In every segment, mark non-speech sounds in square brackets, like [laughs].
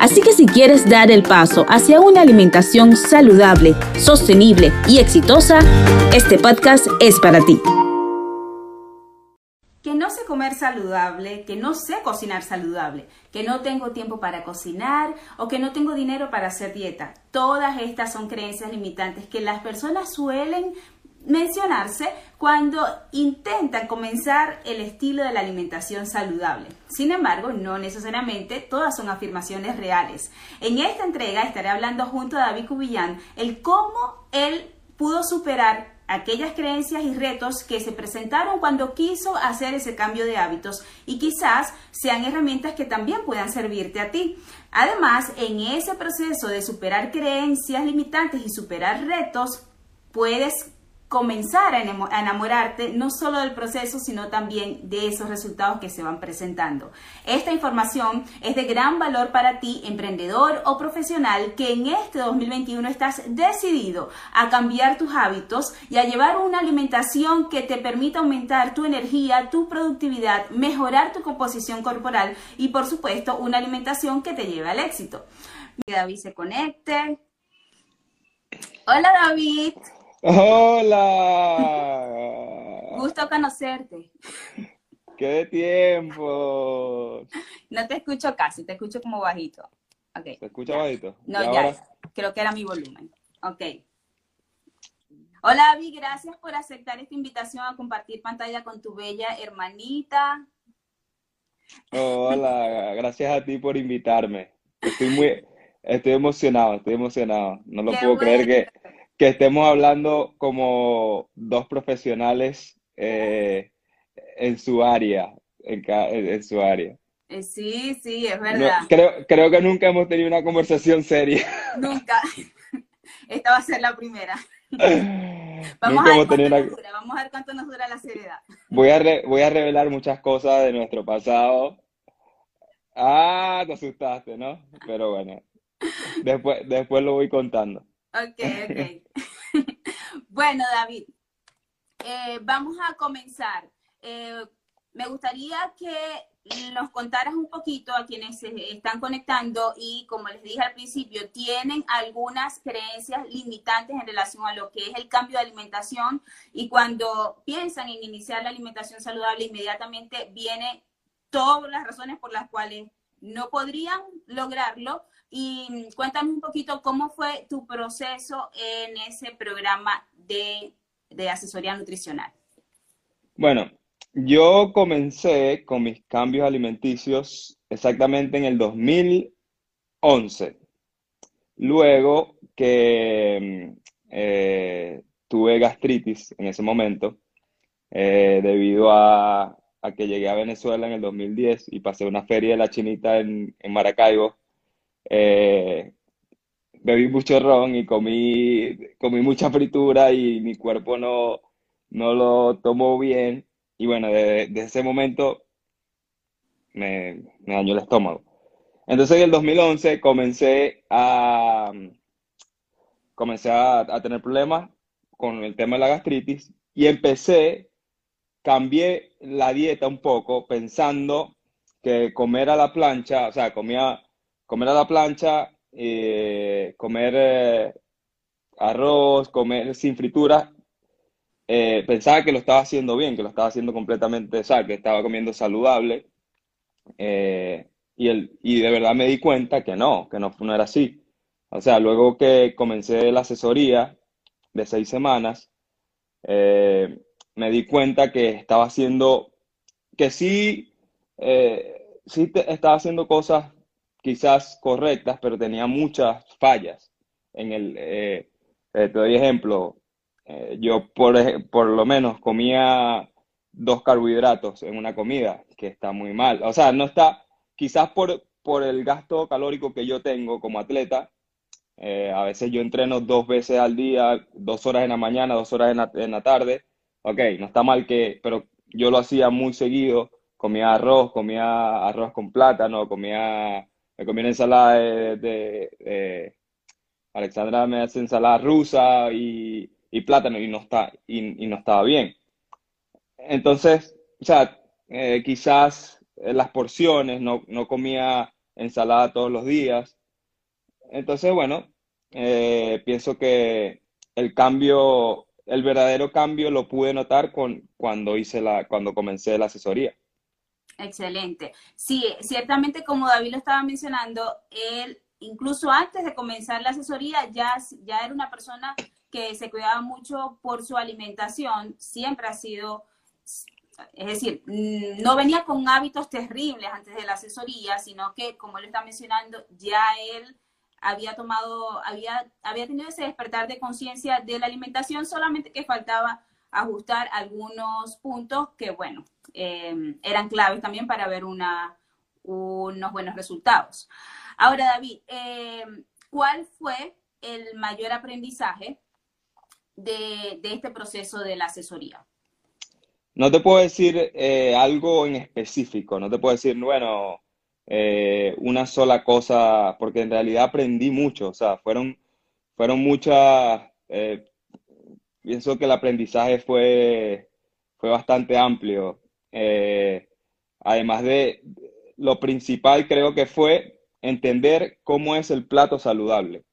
Así que si quieres dar el paso hacia una alimentación saludable, sostenible y exitosa, este podcast es para ti que no sé comer saludable, que no sé cocinar saludable, que no tengo tiempo para cocinar o que no tengo dinero para hacer dieta. Todas estas son creencias limitantes que las personas suelen mencionarse cuando intentan comenzar el estilo de la alimentación saludable. Sin embargo, no necesariamente todas son afirmaciones reales. En esta entrega estaré hablando junto a David Cubillán el cómo él pudo superar aquellas creencias y retos que se presentaron cuando quiso hacer ese cambio de hábitos y quizás sean herramientas que también puedan servirte a ti. Además, en ese proceso de superar creencias limitantes y superar retos, puedes comenzar a enamorarte no solo del proceso, sino también de esos resultados que se van presentando. Esta información es de gran valor para ti, emprendedor o profesional, que en este 2021 estás decidido a cambiar tus hábitos y a llevar una alimentación que te permita aumentar tu energía, tu productividad, mejorar tu composición corporal y por supuesto una alimentación que te lleve al éxito. David se conecte. Hola David. Hola. Gusto conocerte. ¡Qué tiempo! No te escucho casi, te escucho como bajito. Okay. ¿Te escucha bajito? No, ya. Creo que era mi volumen. Ok. Hola, Avi, gracias por aceptar esta invitación a compartir pantalla con tu bella hermanita. hola, gracias a ti por invitarme. Estoy muy, estoy emocionado, estoy emocionado. No lo puedo creer que que estemos hablando como dos profesionales eh, en su área, en, su área. Eh, sí, sí, es verdad. creo, creo que nunca hemos tenido una conversación seria. Nunca. [laughs] Esta va a ser la primera. [laughs] Vamos, a ver cuánto nos dura, vamos a ver cuánto nos dura la seriedad. Voy a, voy a revelar muchas cosas de nuestro pasado. Ah, te asustaste, ¿no? Pero bueno, después, después lo voy contando. Ok, ok. [laughs] [laughs] bueno, David, eh, vamos a comenzar. Eh, me gustaría que nos contaras un poquito a quienes se están conectando y, como les dije al principio, tienen algunas creencias limitantes en relación a lo que es el cambio de alimentación y cuando piensan en iniciar la alimentación saludable, inmediatamente viene todas las razones por las cuales no podrían lograrlo y cuéntame un poquito cómo fue tu proceso en ese programa de, asesoría nutricional. Bueno, yo comencé con mis cambios alimenticios exactamente en el 2011. Luego que eh, tuve gastritis en ese momento, eh, debido a, que llegué a Venezuela en el 2010 y pasé una feria de la chinita en, en Maracaibo eh, bebí mucho ron y comí, comí mucha fritura y mi cuerpo no, no lo tomó bien. Y bueno, desde, ese momento me, dañó el estómago. Entonces en el 2011 comencé a, comencé a, a, tener problemas con el tema de la gastritis y empecé, cambié la dieta un poco pensando que comer a la plancha, o sea, comía comer a la plancha, eh, comer eh, arroz, comer sin fritura, eh, pensaba que lo estaba haciendo bien, que lo estaba haciendo completamente, o que estaba comiendo saludable. y, el, y de verdad me di cuenta que no, que no, no era así. O sea, luego que comencé la asesoría de seis semanas, me di cuenta que estaba haciendo, que sí, sí estaba haciendo cosas quizás correctas, pero tenía muchas fallas. En el, eh, eh, te doy ejemplo, eh, yo por, por lo menos comía dos carbohidratos en una comida, que está muy mal. O sea, no está, quizás por, por el gasto calórico que yo tengo como atleta, Eh, a veces yo entreno dos veces al día, dos horas en la mañana, dos horas en la, en la tarde. Ok, no está mal que, pero yo lo hacía muy seguido. Comía arroz, comía arroz con plátano, comía, me comía ensalada de, de- de- Alexandra me hace ensalada rusa y, y plátano y no está, y, y no estaba bien. Entonces, o sea, eh, quizás eh, las porciones, no, no comía ensalada todos los días. Entonces, bueno, eh, pienso que el cambio, el verdadero cambio lo pude notar con, cuando hice la, cuando comencé la asesoría. Excelente. Sí, ciertamente como David lo estaba mencionando, él incluso antes de comenzar la asesoría ya, ya era una persona que se cuidaba mucho por su alimentación, siempre ha sido, es decir, mm, no venía con hábitos terribles antes de la asesoría, sino que, como él está mencionando, ya él había tomado, había, había tenido ese despertar de conciencia de la alimentación, solamente que faltaba ajustar algunos puntos que, bueno, eh, eran claves también para ver una, unos buenos resultados. Ahora, David, eh, ¿cuál fue el mayor aprendizaje de, de, este proceso de la asesoría? No te puedo decir eh, algo en específico, no te puedo decir, bueno, eh, una sola cosa, porque en realidad aprendí mucho, o sea, fueron, fueron muchas, eh, pienso que el aprendizaje fue, fue bastante amplio. Eh, además de, lo principal creo que fue entender cómo es el plato saludable.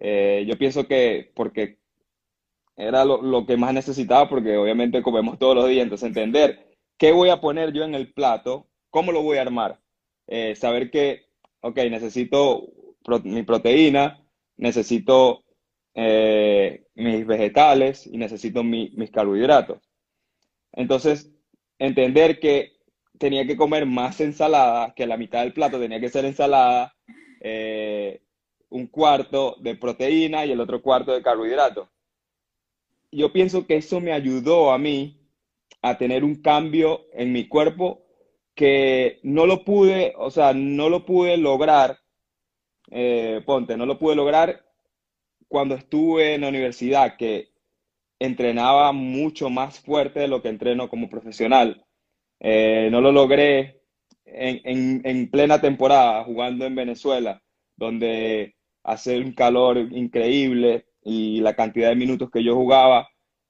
Yo pienso que, porque era lo, lo, que más necesitaba, porque obviamente comemos todos los días, entonces entender qué voy a poner yo en el plato, cómo lo voy a armar. Eh, saber que, ok, necesito mi proteína, necesito eh, mis vegetales y necesito mi, mis carbohidratos. Entonces, entender que tenía que comer más ensalada, que la mitad del plato tenía que ser ensalada, eh, un cuarto de proteína y el otro cuarto de carbohidratos. Yo pienso que eso me ayudó a mí a tener un cambio en mi cuerpo que no lo pude, o sea, no lo pude lograr, eh, ponte, no lo pude lograr cuando estuve en la universidad, que entrenaba mucho más fuerte de lo que entreno como profesional. Eh, no lo logré en, en, en, plena temporada jugando en Venezuela, donde hace un calor increíble y la cantidad de minutos que yo jugaba,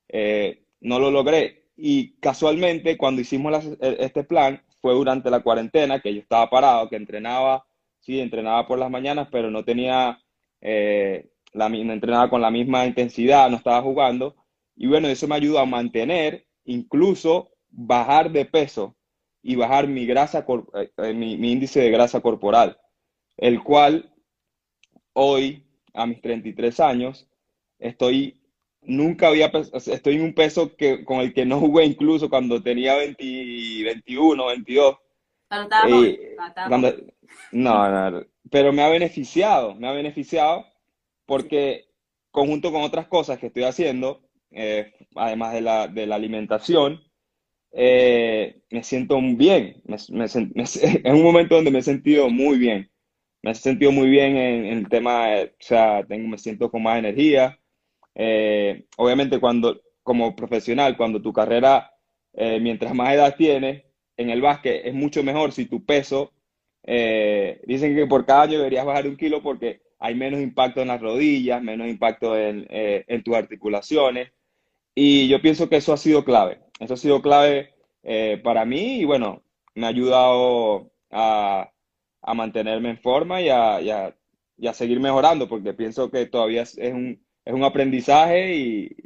eh, no lo logré. Y casualmente, cuando hicimos la, este plan, fue durante la cuarentena, que yo estaba parado, que entrenaba, sí, entrenaba por las mañanas, pero no tenía, eh, la, no entrenaba con la misma intensidad, no estaba jugando. Y bueno, eso me ayudó a mantener, incluso bajar de peso y bajar mi grasa, eh, mi, mi, índice de grasa corporal, el cual hoy, a mis 33 años, estoy, nunca había, estoy en un peso que, con el que no jugué incluso cuando tenía 20, 21, 22. Pero eh, cuando, no, no, pero me ha beneficiado, me ha beneficiado porque conjunto con otras cosas que estoy haciendo, eh, además de la, de la alimentación, eh, me siento bien. Me, me, me, [laughs] es un momento donde me he sentido muy bien. Me he sentido muy bien en, en el tema, de, o sea, tengo, me siento con más energía. Eh, obviamente cuando, como profesional, cuando tu carrera, eh, mientras más edad tienes, en el básquet es mucho mejor si tu peso, eh, dicen que por cada año deberías bajar un kilo porque hay menos impacto en las rodillas, menos impacto en, en tus articulaciones. Y yo pienso que eso ha sido clave. Eso ha sido clave para mí y bueno, me ha ayudado a, a mantenerme en forma y a, a, y a, seguir mejorando porque pienso que todavía es un, es un aprendizaje y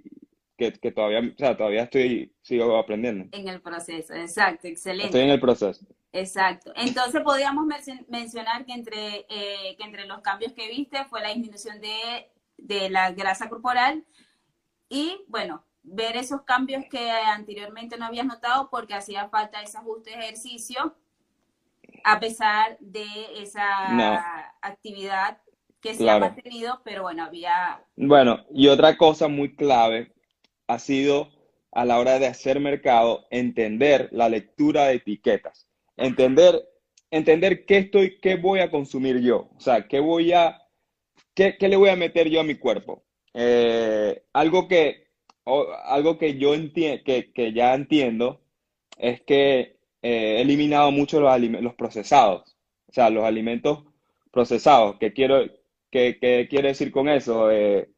que, que, todavía, o sea, todavía estoy, sigo aprendiendo. En el proceso, exacto, excelente. Estoy en el proceso. Exacto. Entonces podríamos men mencionar que entre, eh, que entre los cambios que viste fue la disminución de, de la grasa corporal y, bueno, ver esos cambios que anteriormente no habías notado porque hacía falta ese ajuste de ejercicio a pesar de esa No. actividad que se Claro. ha mantenido, pero bueno, había... Bueno, y otra cosa muy clave ha sido a la hora de hacer mercado, entender la lectura de etiquetas, entender, entender qué estoy, qué voy a consumir yo, o sea, qué voy a, ¿qué, qué le voy a meter yo a mi cuerpo? Eh, algo que, o- algo que yo enti- que, que ya entiendo es que eh, he eliminado mucho los, los procesados, o sea, los alimentos procesados. ¿Qué quiero, qué, qué quiere decir con eso? Eh,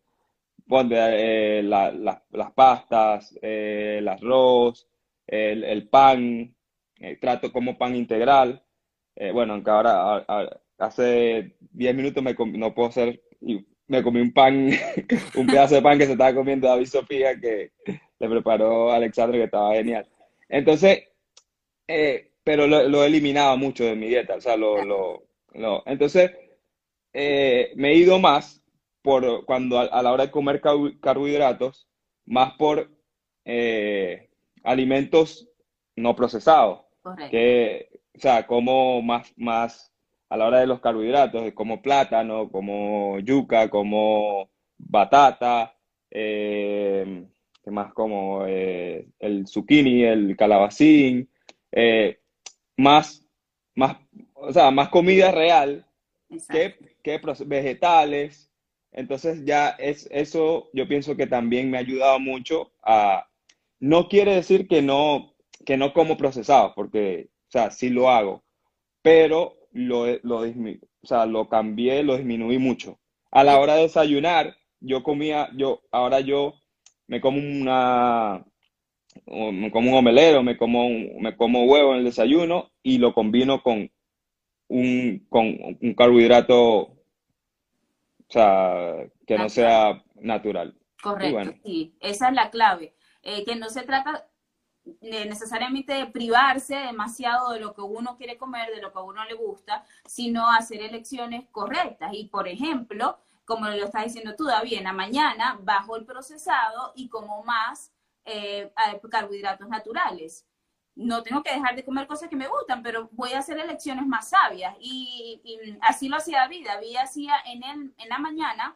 ponte, eh, la- la- las pastas, eh, el arroz, el, pan, trato como pan integral. Eh, bueno, aunque ahora, hace 10 minutos me no puedo y me comí un pan, [laughs] un pedazo de pan que se estaba comiendo David Sofía, que le preparó Alexandre, que estaba genial. Entonces, pero lo, eliminado mucho de mi dieta, o sea, lo, lo- entonces, eh, me he ido más por cuando a, a la hora de comer carbo- carbohidratos, más por eh, alimentos no procesados, Correcto. que, o sea, como más, más a la hora de los carbohidratos, como plátano, como yuca, como batata, eh, ¿qué más? Como eh, el zucchini, el calabacín, eh, más, más, o sea, más comida real Exacto. que, proce- vegetales. Entonces ya es eso, yo pienso que también me ha ayudado mucho a, no quiere decir que no, que no como procesados, porque, o sea, sí lo hago, pero lo, lo, o sea, lo cambié, lo disminuí mucho. A la hora de desayunar, yo comía, yo, ahora yo me como una, me como un omelero, me como un, me como huevo en el desayuno y lo combino con un, con un carbohidrato, o sea, que no sea natural. Correcto, bueno, sí, esa es la clave. Eh, que no se trata eh, necesariamente de privarse demasiado de lo que uno quiere comer, de lo que a uno le gusta, sino hacer elecciones correctas. Y por ejemplo, como lo estás diciendo tú, David, en la mañana bajo el procesado y como más eh, a- carbohidratos naturales. No tengo que dejar de comer cosas que me gustan, pero voy a hacer elecciones más sabias. Y, y así lo hacía David. David hacía en, el, en la mañana,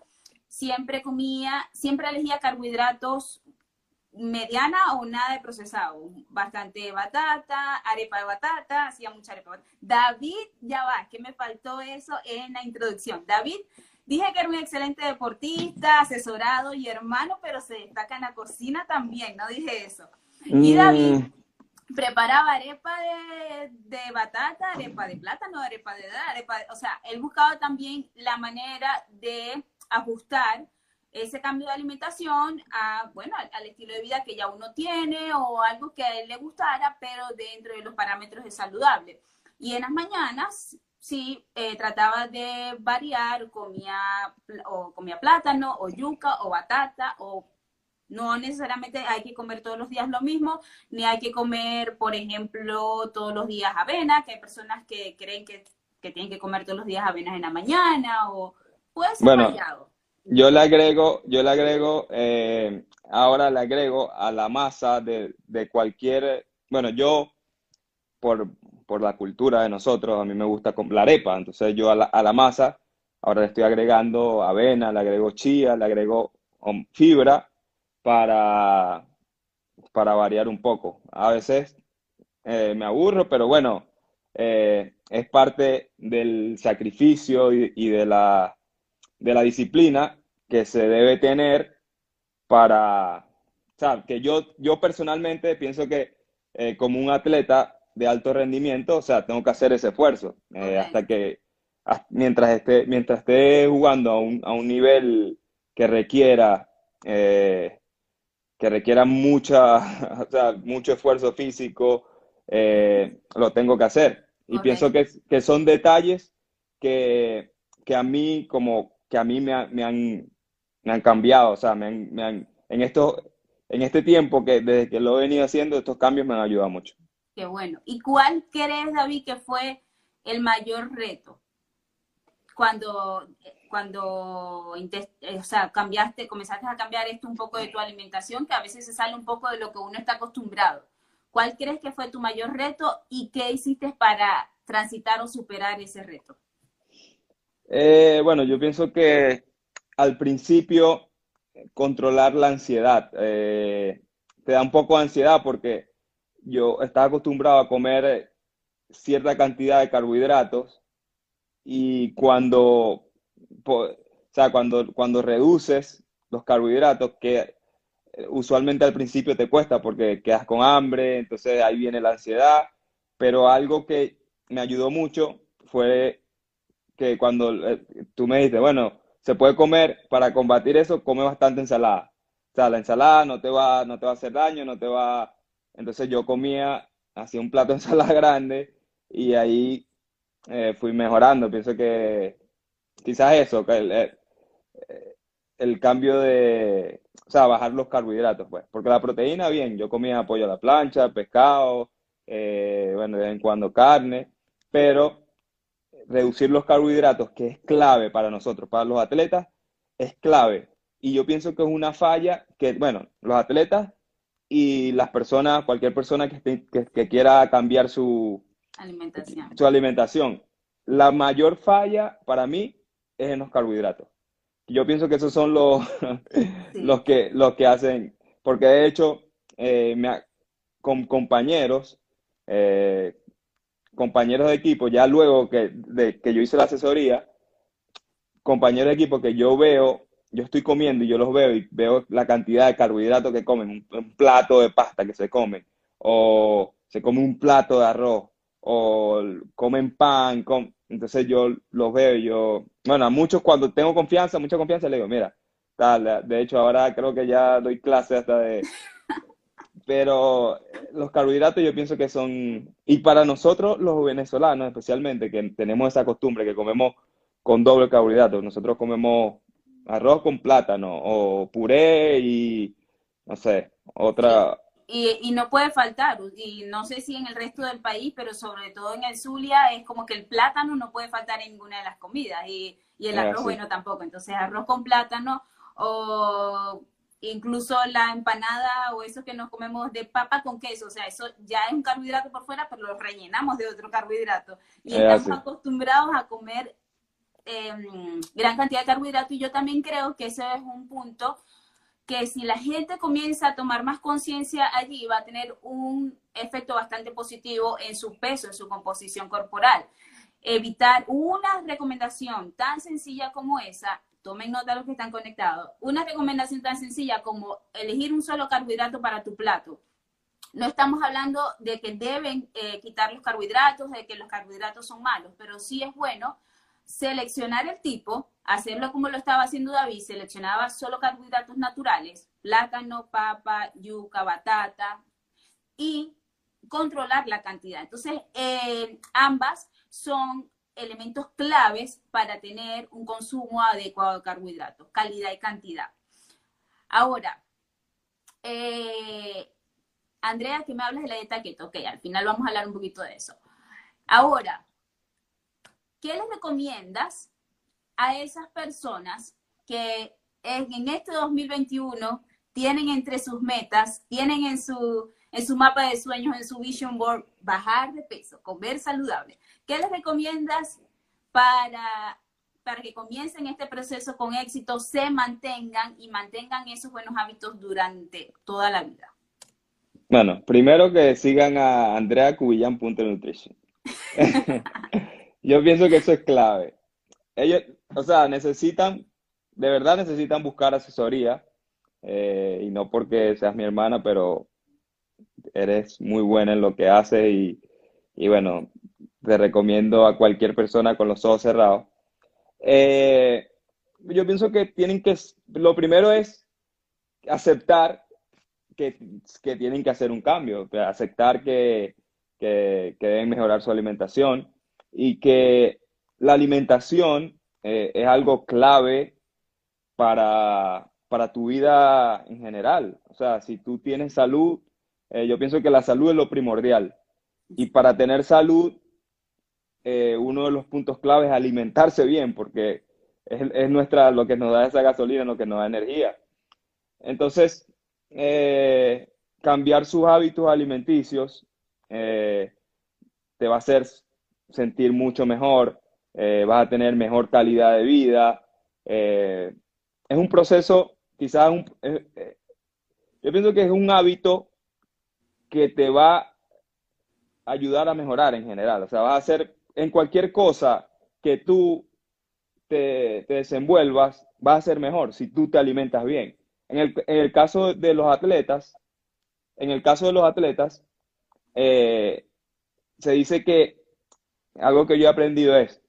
siempre comía, siempre elegía carbohidratos mediana o nada de procesado. Bastante batata, arepa de batata, hacía mucha arepa de batata. David, ya va, que me faltó eso en la introducción. David, dije que era un excelente deportista, asesorado y hermano, pero se destaca en la cocina también, no dije eso. Y David Mm, preparaba arepa de, batata, arepa de plátano, arepa de arepa de- o sea, él buscaba también la manera de ajustar ese cambio de alimentación a, bueno, al, estilo de vida que ya uno tiene o algo que a él le gustara, pero dentro de los parámetros de saludable. Y en las mañanas, sí, eh, trataba de variar, comía, o comía plátano, o yuca, o batata, o no necesariamente hay que comer todos los días lo mismo, ni hay que comer, por ejemplo, todos los días avena, que hay personas que creen que, que tienen que comer todos los días avenas en la mañana, o puede ser Bueno, variado. yo le agrego, yo le agrego, eh, ahora le agrego a la masa de, de cualquier, bueno, yo por, por la cultura de nosotros, a mí me gusta la arepa, entonces yo a la, a la masa ahora le estoy agregando avena, le agrego chía, le agrego um, fibra para, para variar un poco. A veces eh, me aburro, pero bueno, eh, es parte del sacrificio y, y de la, de la disciplina que se debe tener para, o sea, que yo, yo personalmente pienso que eh, como un atleta de alto rendimiento, o sea, tengo que hacer ese esfuerzo hasta que, hasta- mientras esté, mientras esté jugando a un, a un nivel que requiera, eh, que requiera mucha, [laughs] o sea, mucho esfuerzo físico, eh, lo tengo que hacer. Y pienso que, que son detalles que, que a mí, como, que a mí me, ha- me han, me han cambiado, o sea, me han, me han- en esto, en este tiempo que desde que lo he venido haciendo, estos cambios me han ayudado mucho. Qué bueno. ¿Y cuál crees, David, que fue el mayor reto cuando, cuando eh, o sea, cambiaste, comenzaste a cambiar esto un poco de tu alimentación, que a veces se sale un poco de lo que uno está acostumbrado? ¿Cuál crees que fue tu mayor reto y qué hiciste para transitar o superar ese reto? Eh, bueno, yo pienso que al principio controlar la ansiedad, eh, te da un poco de ansiedad porque yo estaba acostumbrado a comer cierta cantidad de carbohidratos y cuando, o sea, cuando, cuando reduces los carbohidratos, que eh, usualmente al principio te cuesta porque quedas con hambre, entonces ahí viene la ansiedad, pero algo que me ayudó mucho fue que cuando eh, tú me dijiste, bueno, se puede comer, para combatir eso, come bastante ensalada. O sea, la ensalada no te va, no te va a hacer daño, no te va... Entonces yo comía, hacía un plato de ensalada [laughs] grande y ahí eh, fui mejorando. Pienso que quizás eso, que el, el cambio de, o sea, bajar los carbohidratos, pues. Porque la proteína, bien, yo comía pollo a la plancha, pescado, eh, bueno, de vez en cuando carne, pero reducir los carbohidratos, que es clave para nosotros, para los atletas, es clave. Y yo pienso que es una falla que, bueno, los atletas y las personas, cualquier persona que, que, quiera cambiar su alimentación. su alimentación, la mayor falla para mí es en los carbohidratos. Yo pienso que esos son los, [laughs] los, que, los que hacen, porque de hecho, eh, con compañeros, eh, compañeros de equipo, ya luego que, de, que yo hice la asesoría, compañeros de equipo que yo veo, yo estoy comiendo y yo los veo y veo la cantidad de carbohidratos que comen, un, plato de pasta que se comen, o se come un plato de arroz, o comen pan, entonces yo los veo y yo, bueno, a muchos cuando tengo confianza, mucha confianza, le digo, mira, tal, de hecho ahora creo que ya doy clase hasta de... [laughs] Pero los carbohidratos yo pienso que son, y para nosotros los venezolanos especialmente, que tenemos esa costumbre, que comemos con doble carbohidrato, nosotros comemos arroz con plátano o puré y, no sé, otra, y, no puede faltar, y no sé si en el resto del país, pero sobre todo en el Zulia es como que el plátano no puede faltar en ninguna de las comidas y, el arroz, bueno, tampoco. Entonces, arroz con plátano o incluso la empanada o eso que nos comemos de papa con queso, o sea, eso ya es un carbohidrato por fuera, pero lo rellenamos de otro carbohidrato. Y estamos acostumbrados a comer em, gran cantidad de carbohidratos y yo también creo que ese es un punto que si la gente comienza a tomar más conciencia allí, va a tener un efecto bastante positivo en su peso, en su composición corporal. Evitar una recomendación tan sencilla como esa, tomen nota los que están conectados, una recomendación tan sencilla como elegir un solo carbohidrato para tu plato. No estamos hablando de que deben eh, quitar los carbohidratos, de que los carbohidratos son malos, pero sí es bueno seleccionar el tipo, hacerlo como lo estaba haciendo David, seleccionaba solo carbohidratos naturales, plátano, papa, yuca, batata, y controlar la cantidad. Entonces, eh, ambas son elementos claves para tener un consumo adecuado de carbohidratos, calidad y cantidad. Ahora, eh, Andrea, que me hablas de la dieta keto, ok, al final vamos a hablar un poquito de eso. Ahora, ¿qué les recomiendas a esas personas que en este 2021 tienen entre sus metas, tienen en su, en su mapa de sueños, en su vision board, bajar de peso, comer saludable? ¿Qué les recomiendas para, para que comiencen este proceso con éxito, se mantengan y mantengan esos buenos hábitos durante toda la vida? Bueno, primero que sigan a andreacubillan.nutrition. [laughs] Yo pienso que eso es clave. Ellos, o sea, necesitan, de verdad necesitan buscar asesoría, eh, y no porque seas mi hermana, pero eres muy buena en lo que haces y, y bueno, te recomiendo a cualquier persona con los ojos cerrados. Eh, yo pienso que tienen que, lo primero es aceptar que, que tienen que hacer un cambio, aceptar que, que, que deben mejorar su alimentación y que la alimentación eh, es algo clave para, tu vida en general. O sea, si tú tienes salud, eh, yo pienso que la salud es lo primordial. Y para tener salud, eh, uno de los puntos claves es alimentarse bien, porque es, nuestra, lo que nos da esa gasolina, lo que nos da energía. Entonces, cambiar sus hábitos alimenticios te va a hacer sentir mucho mejor, eh, vas a tener mejor calidad de vida. Eh, es un proceso, quizás, eh, yo pienso que es un hábito que te va a ayudar a mejorar en general. O sea, vas a hacer en cualquier cosa que tú te, te desenvuelvas, va a ser mejor si tú te alimentas bien. En el, en el caso de los atletas, en el caso de los atletas, se dice que algo que yo he aprendido es,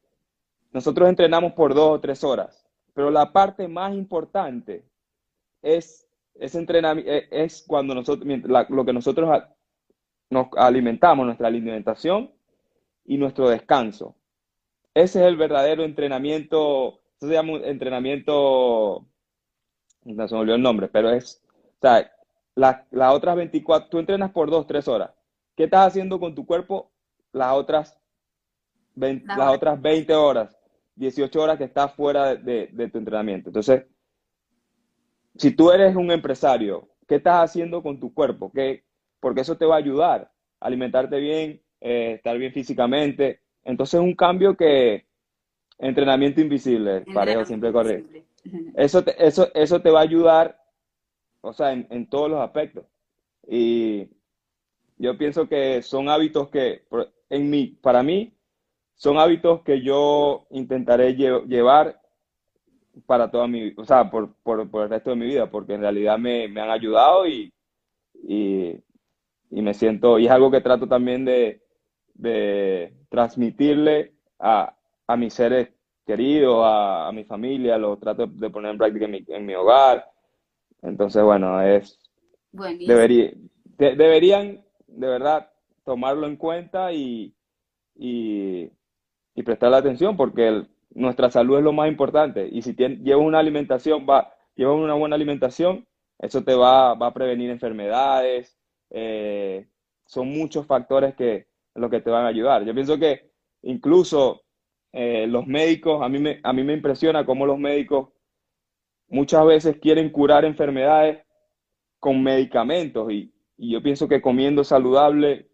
nosotros entrenamos por dos o tres horas, pero la parte más importante es, es, eh, es cuando nosotros, lo que nosotros nos alimentamos, nuestra alimentación y nuestro descanso. Ese es el verdadero entrenamiento, eso se llama entrenamiento, no se me olvidó el nombre, pero es, o sea, las otras 24, tú entrenas por dos, tres horas. ¿Qué estás haciendo con tu cuerpo las otras 20, las otras 20 horas, 18 horas que estás fuera de, tu entrenamiento? Entonces, si tú eres un empresario, ¿qué estás haciendo con tu cuerpo? ¿Qué? Porque eso te va a ayudar a alimentarte bien, eh, estar bien físicamente. Entonces, es un cambio que entrenamiento invisible, parejo siempre corre. [laughs] Eso eso, eso te va a ayudar o sea, en, todos los aspectos. Y yo pienso que son hábitos que, en mí, para mí, son hábitos que yo intentaré llevar para toda mi, o sea, por, el resto de mi vida, porque en realidad me, han ayudado y, y, me siento, y es algo que trato también de, transmitirle a, mis seres queridos, a, mi familia, lo trato de poner en práctica en mi hogar, entonces, bueno, es... Debería, deberían, de verdad, tomarlo en cuenta y, y, y prestarle atención porque nuestra salud es lo más importante. Y si llevas una alimentación, va, llevas una buena alimentación, eso te va, va a prevenir enfermedades. Eh, son muchos factores que los que te van a ayudar. Yo pienso que incluso eh, los médicos, a mí, me, a mí me impresiona cómo los médicos muchas veces quieren curar enfermedades con medicamentos y, yo pienso que comiendo saludable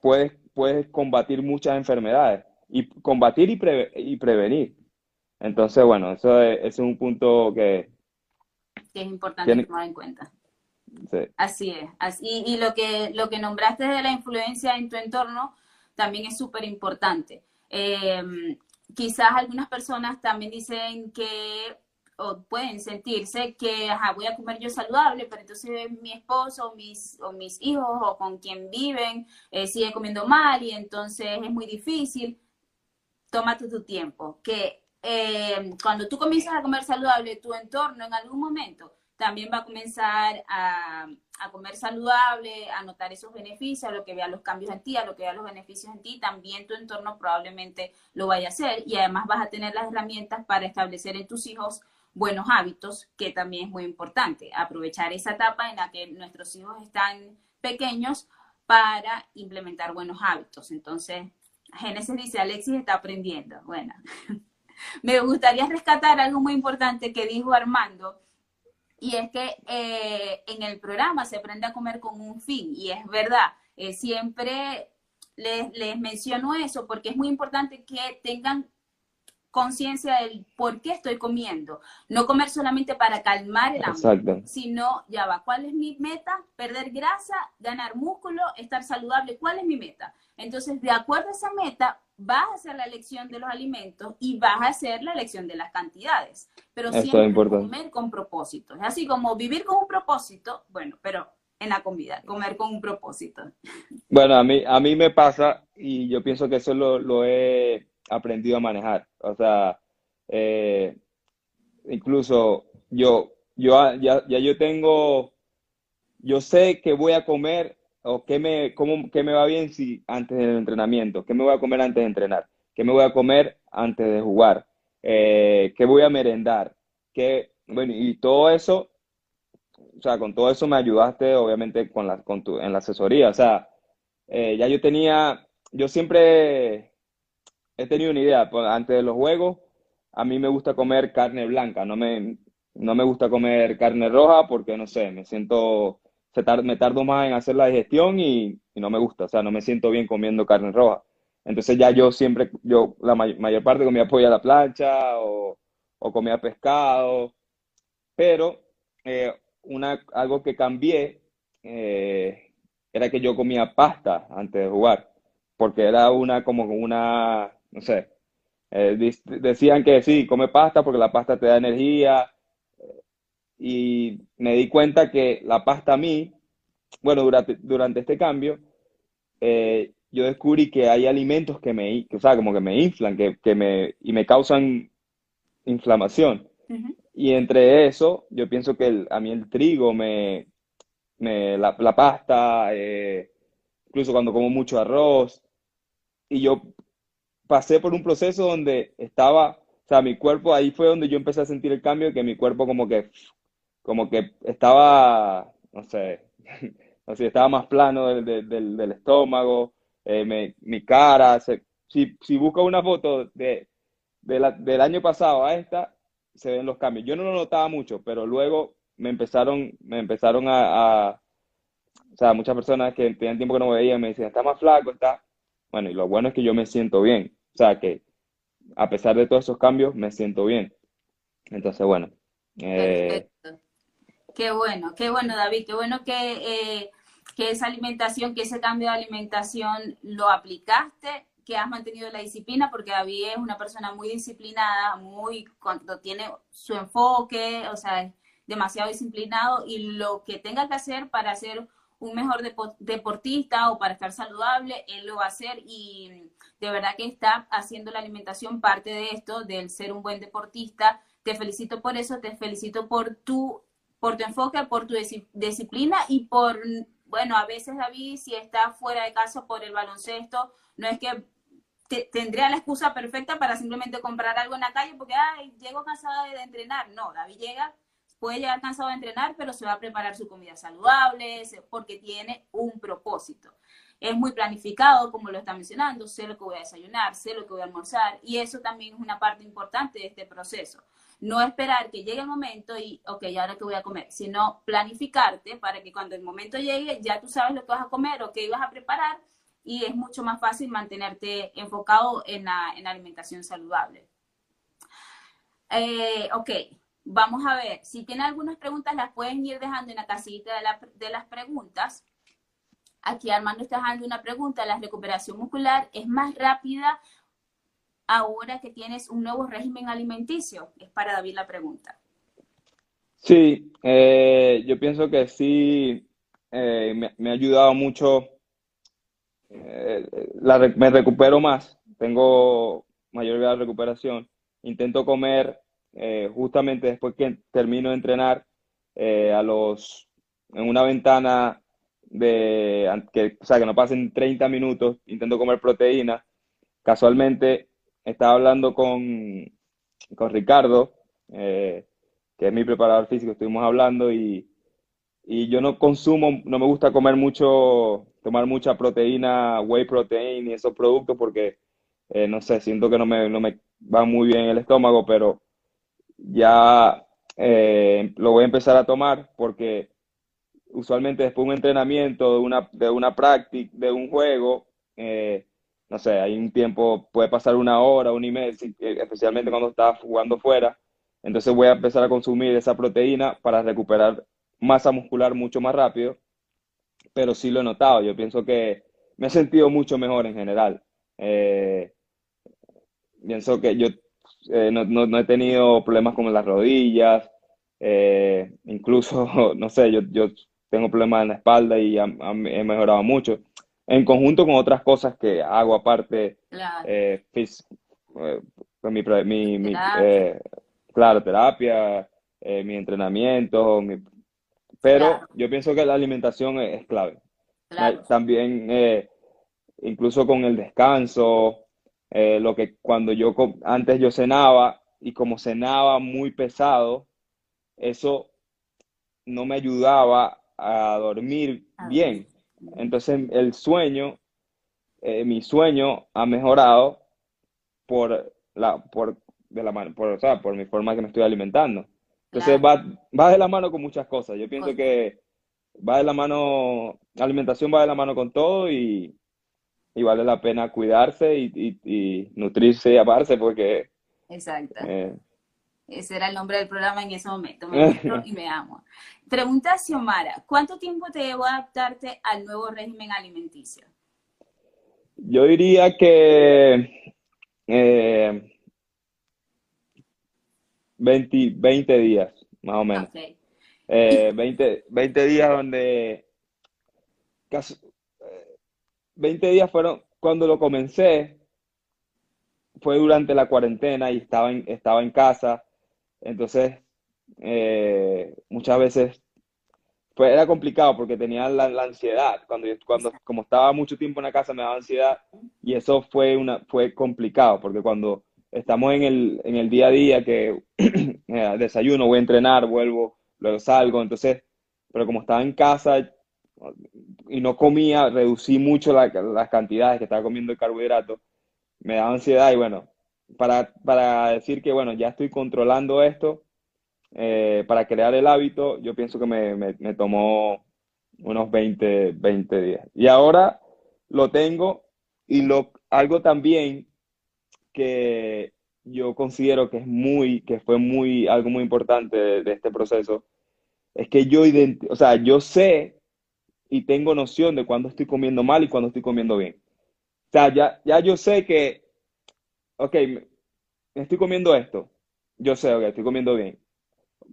puedes, puedes combatir muchas enfermedades y combatir y, y prevenir. Entonces, bueno, eso es, un punto que, es importante tomar en cuenta. Así es. Así, y lo que, lo que nombraste de la influencia en tu entorno también es súper importante. Em, quizás algunas personas también dicen que o pueden sentirse que voy a comer yo saludable, pero entonces mi esposo o mis, o mis hijos o con quien viven eh, sigue comiendo mal y entonces es muy difícil. Tómate tu tiempo, que eh, cuando tú comienzas a comer saludable, tu entorno en algún momento también va a comenzar a, a, comer saludable, a notar esos beneficios, a lo que vea los cambios en ti, a lo que vea los beneficios en ti, también tu entorno probablemente lo vaya a hacer y además vas a tener las herramientas para establecer en tus hijos buenos hábitos, que también es muy importante. Aprovechar esa etapa en la que nuestros hijos están pequeños para implementar buenos hábitos. Entonces, Génesis dice, Alexis está aprendiendo. Bueno, [laughs] me gustaría rescatar algo muy importante que dijo Armando, y es que eh, en el programa se aprende a comer con un fin, y es verdad, eh, siempre les, les menciono eso porque es muy importante que tengan conciencia del por qué estoy comiendo. No comer solamente para calmar el hambre, sino, ya va, ¿cuál es mi meta? Perder grasa, ganar músculo, estar saludable. ¿Cuál es mi meta? Entonces, de acuerdo a esa meta, vas a hacer la elección de los alimentos y vas a hacer la elección de las cantidades. Pero siempre comer con propósito. Es así como vivir con un propósito, bueno, pero en la comida, comer con un propósito. Bueno, a mí, a mí me pasa y yo pienso que eso lo, lo he aprendido a manejar. O sea, eh, incluso yo, yo ya, ya, yo tengo, yo sé que voy a comer o qué me, cómo, qué me va bien si antes del entrenamiento, qué me voy a comer antes de entrenar, qué me voy a comer antes de jugar, eh, qué voy a merendar, qué, bueno, y todo eso, o sea, con todo eso me ayudaste, obviamente, con la, con tu, en la asesoría, o sea, eh, ya yo tenía, yo siempre he tenido una idea, pues, antes de los juegos, a mí me gusta comer carne blanca, no me, no me gusta comer carne roja porque, no sé, me siento, me tardo más en hacer la digestión y, no me gusta, o sea, no me siento bien comiendo carne roja. Entonces ya yo siempre, yo la mayor parte comía pollo a la plancha o, comía pescado, pero eh, una, algo que cambié eh, era que yo comía pasta antes de jugar, porque era una como una no sé. Eh, decían que sí, come pasta porque la pasta te da energía. Y me di cuenta que la pasta a mí, bueno, durante, durante este cambio, eh, yo descubrí que hay alimentos que me, o sea, como que me inflan, que, que me, y me causan inflamación. Y entre eso, yo pienso que a mí el trigo, me, me la, pasta, eh, incluso cuando como mucho arroz, y yo pasé por un proceso donde estaba, o sea, mi cuerpo, ahí fue donde yo empecé a sentir el cambio, que mi cuerpo como que, como que estaba, no sé, [laughs] no sé, estaba más plano del, del, estómago, eh, mi cara, si, si busco una foto de, del año pasado a esta, se ven los cambios. Yo no lo notaba mucho, pero luego me empezaron, me empezaron a, a o sea, muchas personas que tenían tiempo que no me veían me decían, está más flaco, está, bueno, y lo bueno es que yo me siento bien. O sea, que a pesar de todos esos cambios, me siento bien. Entonces, bueno. Eh... Qué bueno, qué bueno, David. Qué bueno que, eh, que esa alimentación, que ese cambio de alimentación lo aplicaste que has mantenido la disciplina, porque David es una persona muy disciplinada, muy cuando tiene su enfoque, o sea, es demasiado disciplinado y lo que tenga que hacer para hacer un mejor deportista o para estar saludable, él lo va a hacer y de verdad que está haciendo la alimentación parte de esto, del ser un buen deportista. Te felicito por eso, te felicito por tu, por tu enfoque, por tu disciplina y por, bueno, a veces David, si está fuera de casa por el baloncesto, no es que tendría la excusa perfecta para simplemente comprar algo en la calle porque, ay, llego cansada de entrenar. No, David llega puede llegar cansado de entrenar, pero se va a preparar su comida saludable, porque tiene un propósito. Es muy planificado, como lo está mencionando, sé lo que voy a desayunar, sé lo que voy a almorzar, y eso también es una parte importante de este proceso. No esperar que llegue el momento y, ok, ahora qué voy a comer, sino planificarte para que cuando el momento llegue ya tú sabes lo que vas a comer o qué ibas a preparar y es mucho más fácil mantenerte enfocado en la, alimentación saludable. Eh, ok, Vamos a ver, si tienen algunas preguntas las pueden ir dejando en la casita de, las preguntas. Aquí Armando está dejando una pregunta, ¿la recuperación muscular es más rápida ahora que tienes un nuevo régimen alimenticio? Es para David la pregunta. Sí, eh, yo pienso que sí, eh, me, ha ayudado mucho, eh, me recupero más, tengo mayor de recuperación, intento comer eh, justamente después que termino de entrenar, eh, a los, en una ventana de, que, o sea, que no pasen 30 minutos, intento comer proteína. Casualmente estaba hablando con, con Ricardo, eh, que es mi preparador físico, estuvimos hablando y, y yo no consumo, no me gusta comer mucho, tomar mucha proteína, whey protein y esos productos porque, no sé, siento que no me, no me va muy bien el estómago, pero ya eh, lo voy a empezar a tomar porque usualmente después de un entrenamiento, de una, de una práctica, de un juego, eh, no sé, hay un tiempo, puede pasar una hora, una y eh, especialmente cuando estás jugando fuera. Entonces voy a empezar a consumir esa proteína para recuperar masa muscular mucho más rápido, pero sí lo he notado. Yo pienso que me he sentido mucho mejor en general. pienso que yo eh, no, no, he tenido problemas con las rodillas, eh, incluso, [laughs] no sé, yo, yo tengo problemas en la espalda y he mejorado mucho. En conjunto con otras cosas que hago aparte, claro, eh, mi, mi, mi claro, terapia, mi entrenamiento, pero yo pienso que la alimentación es, clave. También, incluso con el descanso, eh, lo que cuando yo antes yo cenaba y como cenaba muy pesado, eso no me ayudaba a dormir ah, bien. Entonces el sueño, eh, mi sueño ha mejorado por la, por, de la mano, por, o sea, por mi forma que me estoy alimentando. Entonces va, va de la mano con muchas cosas. Yo pienso que va de la mano, la alimentación va de la mano con todo y, y vale la pena cuidarse y, nutrirse y amarse porque... Exacto. Eh, ese era el nombre del programa en ese momento, me [laughs] y me amo. Pregunta Xiomara, ¿cuánto tiempo te llevó adaptarte al nuevo régimen alimenticio? Yo diría que eh, 20, 20 días, más o menos. Ok. Eh, 20, 20 días donde casi, 20 días fueron, cuando lo comencé, fue durante la cuarentena y estaba en, estaba en casa, entonces eh, muchas veces fue, era complicado porque tenía la, la ansiedad, cuando, cuando, como estaba mucho tiempo en la casa me daba ansiedad y eso fue, una, fue complicado porque cuando estamos en el, en el día a día que [clears throat] eh, desayuno, voy a entrenar, vuelvo, luego salgo, entonces, pero como estaba en casa y no comía, reducí mucho la- las cantidades que estaba comiendo de carbohidratos, me daba ansiedad y bueno, para, para decir que bueno, ya estoy controlando esto, eh, para crear el hábito, yo pienso que me, me, me tomó unos 20, 20 días. Y ahora lo tengo y lo, algo también que yo considero que es muy, que fue muy, algo muy importante de, de este proceso, es que yo o sea, yo sé y tengo noción de cuándo estoy comiendo mal y cuándo estoy comiendo bien. O sea, ya, ya yo sé que, ok, me estoy comiendo esto. Yo sé, ok, estoy comiendo bien.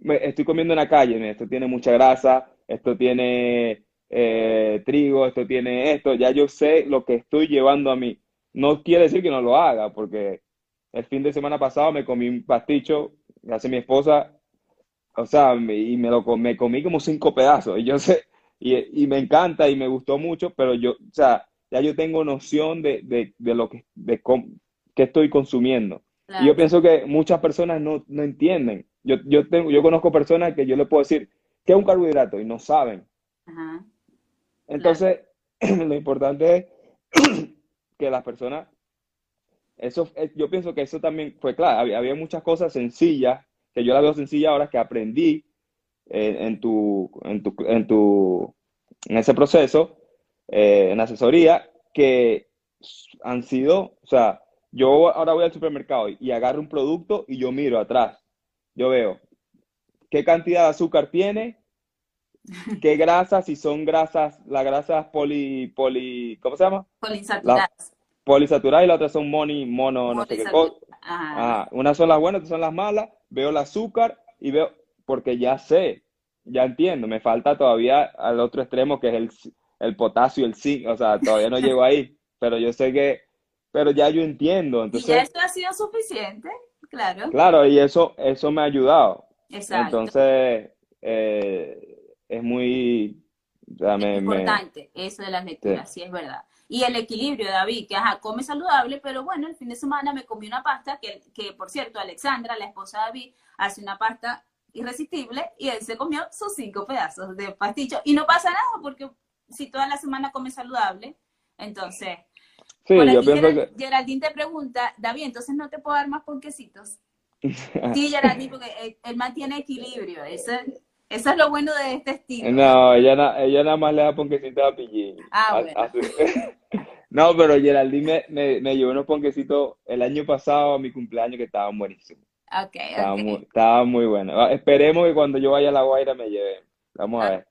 Me, estoy comiendo en la calle, esto tiene mucha grasa, esto tiene eh, trigo, esto tiene esto. Ya yo sé lo que estoy llevando a mí. No quiere decir que no lo haga, porque el fin de semana pasado me comí un pasticho hace mi esposa, o sea, y me lo me comí como cinco pedazos. Y yo sé, y, y me encanta y me gustó mucho, pero yo, o sea, ya yo tengo noción de, de, de lo que, de cómo- que estoy consumiendo. Y yo pienso que muchas personas no, no entienden. Yo, yo tengo, yo conozco personas que yo les puedo decir qué es un carbohidrato y no saben. Ajá, claro. Entonces, [clears throat] lo importante es [clears throat] que las personas, eso, eh, yo pienso que eso también fue claro. Había, había muchas cosas sencillas, que yo las veo sencillas ahora que aprendí eh, en tu, en tu, en tu, en ese proceso, eh, en asesoría, que han sido, o sea, yo ahora voy al supermercado y, agarro un producto y yo miro atrás. Yo veo qué cantidad de azúcar tiene, qué [laughs] grasas, si son grasas, las grasas poli, poli, ¿cómo se llama? Las Poliinsaturadas. polisaturadas y las otras son moni, mono, no sé qué cosa. Ajá. Ajá, unas son las buenas, otras son las malas. Veo el azúcar y veo, porque ya sé, ya entiendo. Me falta todavía al otro extremo que es el, el potasio, el zinc. O sea, todavía no llego ahí, [laughs] pero yo sé que, pero ya yo entiendo. Y ya Entonces, esto ha sido suficiente, claro. claro, y eso, eso me ha ayudado. Exacto. Entonces, eh, es muy, o sea, me, me, Importante eso de las lecturas, sí. es verdad. Y el equilibrio, David, que ajá, come saludable, pero bueno, el fin de semana me comí una pasta que, que, por cierto, Alexandra, la esposa de David, hace una pasta irresistible y él se comió sus cinco pedazos de pasticho. Y no pasa nada porque si toda la semana come saludable, entonces... sí, por yo aquí pienso Gerald- que, Geraldine te pregunta, David, entonces no te puedo dar más ponquecitos. [laughs] Sí, Geraldine, porque él, él mantiene equilibrio. Eso, eso es lo bueno de este estilo. No, ella, na- ella nada más le da ponquecitos a Pillín. Ah, A- bueno. a su- [laughs] No, pero Geraldine me, me, me llevó unos ponquecitos el año pasado a mi cumpleaños que estaban buenísimos. Ok, Estaban ok. muy, buenos. Ah, Esperemos que cuando yo vaya a La Guaira me lleven. Vamos a ver.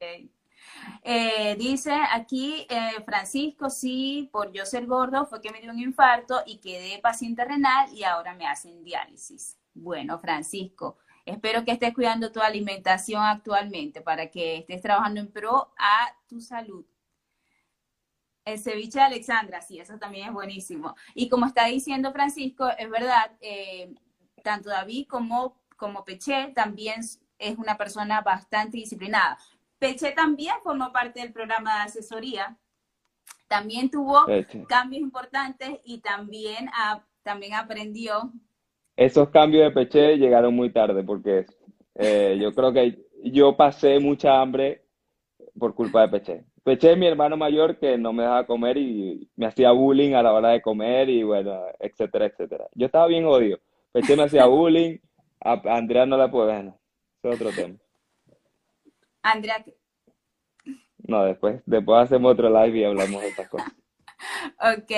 Eh, dice aquí eh, Francisco, sí, por yo ser gordo fue que me dio un infarto y quedé paciente renal y ahora me hacen diálisis. Bueno, Francisco, espero que estés cuidando tu alimentación actualmente para que estés trabajando en pro a tu salud. El ceviche de Alexandra, sí, eso también es buenísimo. Y como está diciendo Francisco, es verdad, eh, tanto David como, como Peché también es una persona bastante disciplinada. Peché también formó parte del programa de asesoría, también tuvo cambios importantes y también, a- también aprendió. Esos cambios de Peché llegaron muy tarde porque eh, yo creo que yo pasé mucha hambre por culpa de Peché. Peché es mi hermano mayor que no me dejaba comer y me hacía bullying a la hora de comer y bueno, etcétera, etcétera. Yo estaba bien odio. Peché me hacía bullying, a Andrea no la puedo, bueno, es otro tema. Andrea, No, después, después hacemos otro live y hablamos de estas cosas. [laughs] ok.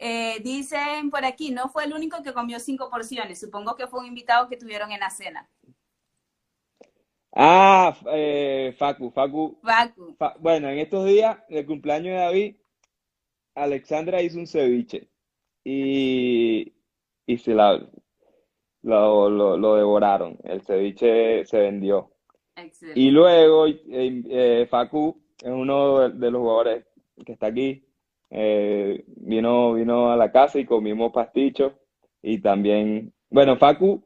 Eh, dicen por aquí, no fue el único que comió cinco porciones. Supongo que fue un invitado que tuvieron en la cena. Ah, eh, Facu, Facu, Facu. Fa- bueno, en estos días, el cumpleaños de David, Alexandra hizo un ceviche y, y se la, lo, lo, lo devoraron. El ceviche se vendió. Excelente. Y luego eh, eh, Facu es uno de, de los jugadores que está aquí. Eh, vino, vino a la casa y comimos pasticho. Y también, bueno, Facu,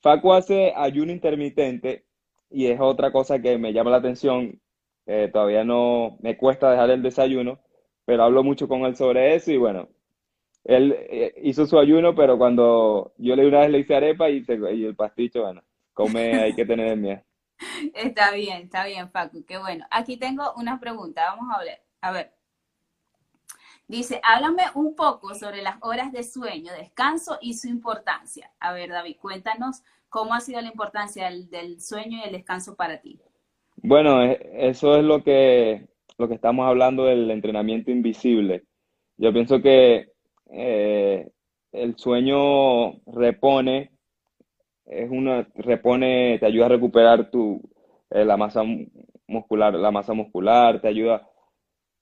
Facu hace ayuno intermitente y es otra cosa que me llama la atención. Todavía no me cuesta dejar el desayuno, pero hablo mucho con él sobre eso y bueno, él eh, hizo su ayuno, pero cuando yo le una vez le hice arepa y, se- y el pasticho, bueno, come, hay que tener miedo. [laughs] Está bien, está bien, Facu, qué bueno. Aquí tengo una pregunta, vamos a ver. A ver, dice, háblame un poco sobre las horas de sueño, descanso y su importancia. A ver, David, cuéntanos cómo ha sido la importancia del, del sueño y el descanso para ti. Bueno, e- eso es lo que, lo que estamos hablando del entrenamiento invisible. Yo pienso que eh, el sueño repone, es una, repone, te ayuda a recuperar tu, eh, la masa mu- muscular, la masa muscular, te ayuda,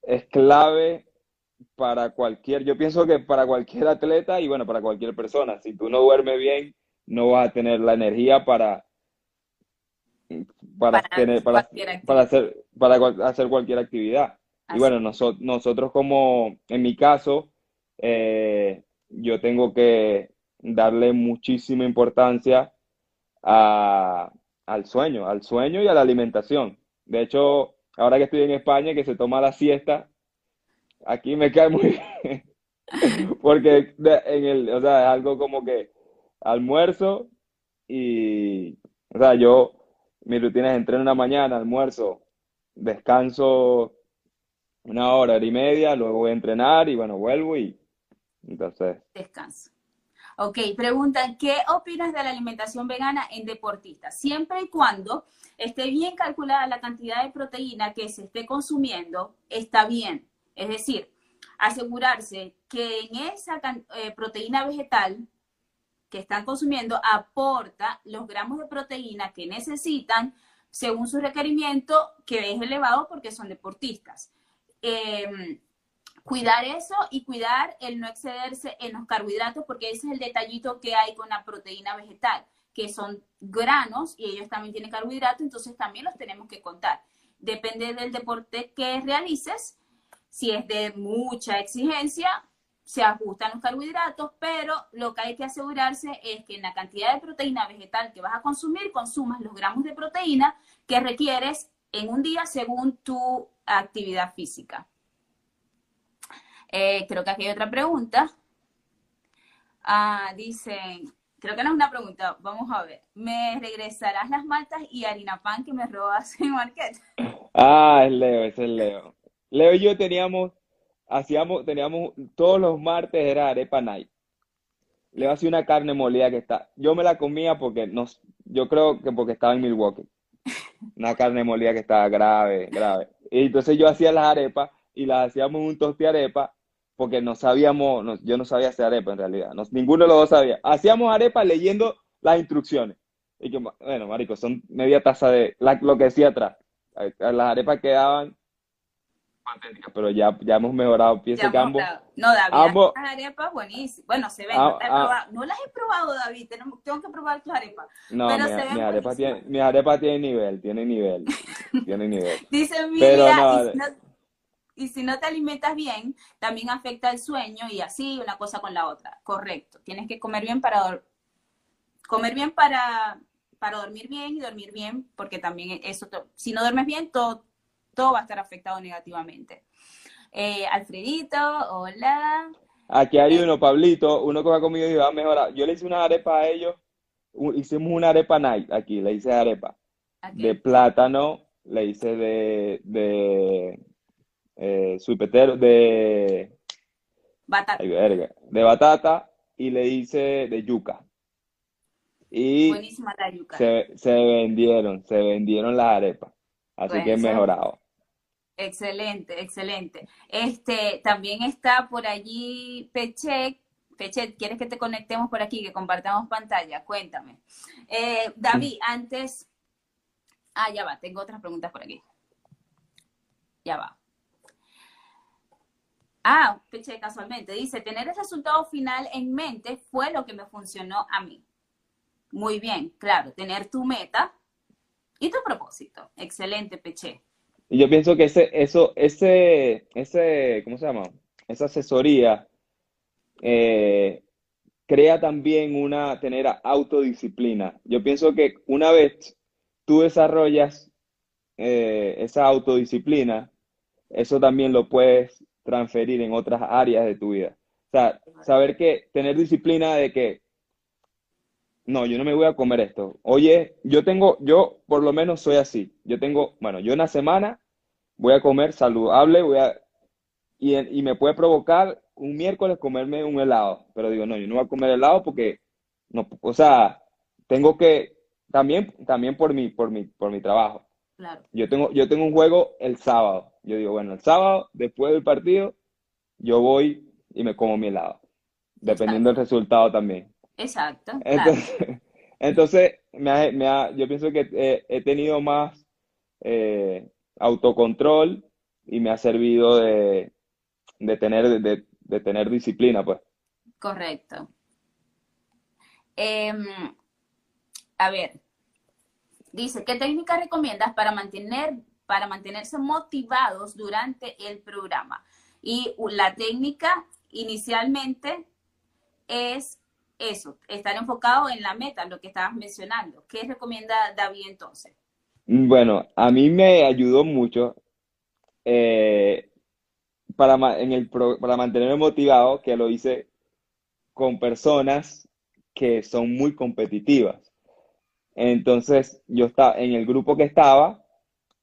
es clave para cualquier, yo pienso que para cualquier atleta y bueno, para cualquier persona. Si tú no duermes bien, no vas a tener la energía para para Para tener, para, para hacer, para hacer cualquier actividad. Y bueno, noso- nosotros como, en mi caso, eh, yo tengo que darle muchísima importancia a- al sueño, al sueño y a la alimentación. De hecho, ahora que estoy en España, que se toma la siesta, aquí me cae muy bien, [laughs] porque en el, o sea, es algo como que almuerzo y, o sea, yo, mi rutina es entreno en la mañana, almuerzo, descanso una hora, hora y media, luego voy a entrenar y bueno, vuelvo y entonces, Descanso. Ok, preguntan, ¿qué opinas de la alimentación vegana en deportistas? Siempre y cuando esté bien calculada la cantidad de proteína que se esté consumiendo, está bien. Es decir, asegurarse que en esa eh, proteína vegetal que están consumiendo aporta los gramos de proteína que necesitan según su requerimiento, que es elevado porque son deportistas. Em, cuidar eso y cuidar el no excederse en los carbohidratos, porque ese es el detallito que hay con la proteína vegetal, que son granos y ellos también tienen carbohidratos, entonces también los tenemos que contar. Depende del deporte que realices, si es de mucha exigencia, se ajustan los carbohidratos, pero lo que hay que asegurarse es que en la cantidad de proteína vegetal que vas a consumir, consumas los gramos de proteína que requieres en un día según tu actividad física. Eh, creo que aquí hay otra pregunta. Ah, dicen, creo que no es una pregunta, vamos a ver. ¿Me regresarás las maltas y harina pan que me robas en Marquette? ah, es Leo, ese es Leo. Leo y yo teníamos, hacíamos, teníamos, todos los martes era arepa night. Leo hacía una carne molida que está, yo me la comía porque no, yo creo que porque estaba en Milwaukee. Una carne molida que estaba grave, grave. Y entonces yo hacía las arepas y las hacíamos un toste arepa porque no sabíamos, no- yo no sabía hacer arepa en realidad, no- ninguno de los dos sabía. Hacíamos arepa leyendo las instrucciones. Y que, bueno, marico, son media taza de la- lo que decía atrás. Las arepas quedaban patéticas, pero ya, ya hemos mejorado. Pienso Ya que hemos ambos, probado. No, David, ambos, las arepas buenísimas. Bueno, se ven, no las he ah, probado. No las he probado, David. Tenemos- tengo que probar tus arepas. no, Pero mi, se ven mi arepa tiene, mi arepa tiene nivel, tiene nivel, [laughs] tiene nivel. Dice Pero Emilia, no, y si no, te alimentas bien, también afecta el sueño y así una cosa con la otra. Correcto. Tienes que comer bien para comer bien para, para dormir bien y dormir bien, porque también eso, si no duermes bien, todo, todo va a estar afectado negativamente. Eh, Alfredito, hola. Aquí hay uno, Pablito, uno que va conmigo y va a mejorar. Yo le hice una arepa a ellos, hicimos una arepa night aquí, le hice arepa de plátano, le hice de, de eh, potato, de, Batata. ay, verga, de batata y le hice de yuca. Y Buenísima la yuca. se, se vendieron, se vendieron las arepas. Así que Bueno, he mejorado. excelente, excelente. Este, también está por allí Pechet. Pechet, ¿quieres que te conectemos por aquí, que compartamos pantalla? Cuéntame. Eh, David, antes, ah, ya va, tengo otras preguntas por aquí. Ya va. Ah, Pechet, casualmente, dice, tener el resultado final en mente fue lo que me funcionó a mí. Muy bien, claro, tener tu meta y tu propósito. Excelente, Peche. Y yo pienso que ese, eso, ese, ese, ¿cómo se llama? Esa asesoría eh, crea también una, tener autodisciplina. Yo pienso que una vez tú desarrollas eh, esa autodisciplina, eso también lo puedes transferir en otras áreas de tu vida. O sea, saber que tener disciplina de que no, yo no me voy a comer esto. Oye, yo tengo, yo por lo menos soy así. Yo tengo, bueno, yo en la semana voy a comer saludable, voy a, y, y me puede provocar un miércoles comerme un helado, pero digo, no, yo no voy a comer helado porque, no, o sea, tengo que, también, también por mi, por mi, por mi trabajo. Claro. Yo tengo, yo tengo un juego el sábado. Yo digo, bueno, el sábado, después del partido, yo voy y me como mi helado, dependiendo del resultado también. Exacto, claro. Entonces, [laughs] entonces me ha- me ha- yo pienso que he, he tenido más eh, autocontrol y me ha servido de, de tener, de, de tener disciplina, pues. Correcto. Em, a ver, dice, ¿qué técnica recomiendas para mantener, para mantenerse motivados durante el programa? Y la técnica inicialmente es eso, estar enfocado en la meta, lo que estabas mencionando. ¿Qué recomienda David entonces? Bueno, a mí me ayudó mucho eh, para, en el pro- para mantenerme motivado, que lo hice con personas que son muy competitivas. Entonces, yo estaba en el grupo que estaba,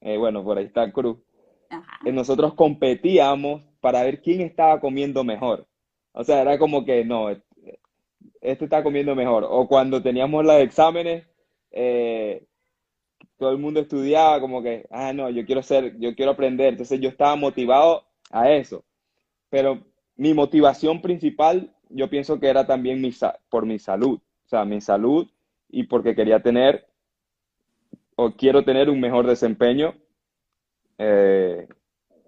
eh, bueno, por ahí está Cruz, Ajá, eh, nosotros competíamos para ver quién estaba comiendo mejor. O sea, era como que no, eh, este está comiendo mejor. O cuando teníamos los exámenes, eh, todo el mundo estudiaba como que, ah, no, yo quiero ser, yo quiero aprender. Entonces yo estaba motivado a eso. Pero mi motivación principal, yo pienso que era también mi, por mi salud. O sea, mi salud y porque quería tener o quiero tener un mejor desempeño eh,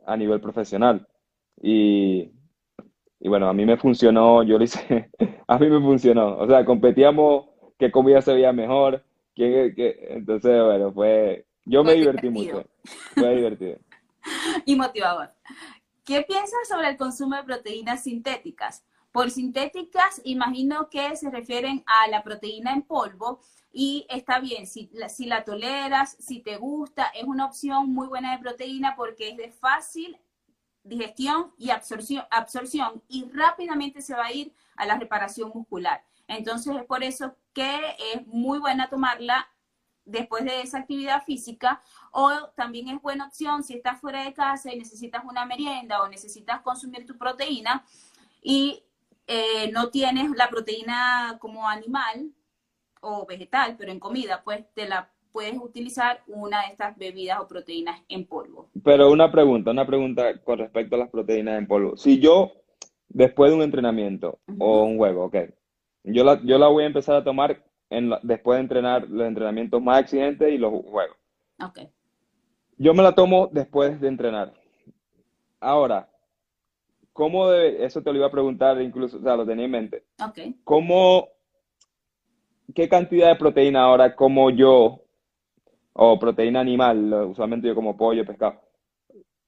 a nivel profesional. Y, y bueno, a mí me funcionó, yo lo hice, [laughs] a mí me funcionó. O sea, competíamos qué comida se veía mejor, qué, qué- entonces, bueno, fue, yo me divertí divertido. mucho, fue divertido. [laughs] y motivador. ¿Qué piensas sobre el consumo de proteínas sintéticas? Por sintéticas, imagino que se refieren a la proteína en polvo y está bien, si la, si la toleras, si te gusta, es una opción muy buena de proteína porque es de fácil digestión y absorción, absorción y rápidamente se va a ir a la reparación muscular. Entonces es por eso que es muy buena tomarla después de esa actividad física o también es buena opción si estás fuera de casa y necesitas una merienda o necesitas consumir tu proteína y eh, no tienes la proteína como animal o vegetal, pero en comida, pues te la puedes utilizar una de estas bebidas o proteínas en polvo. Pero una pregunta, una pregunta con respecto a las proteínas en polvo. Si yo, después de un entrenamiento o un juego, ok, yo la, yo la voy a empezar a tomar en la- después de entrenar los entrenamientos más exigentes y los juegos. Ok. Yo me la tomo después de entrenar. Ahora, ¿cómo debe, eso te lo iba a preguntar incluso, o sea, lo tenía en mente. Ok. ¿Cómo, qué cantidad de proteína ahora como yo, o proteína animal, usualmente yo como pollo, pescado,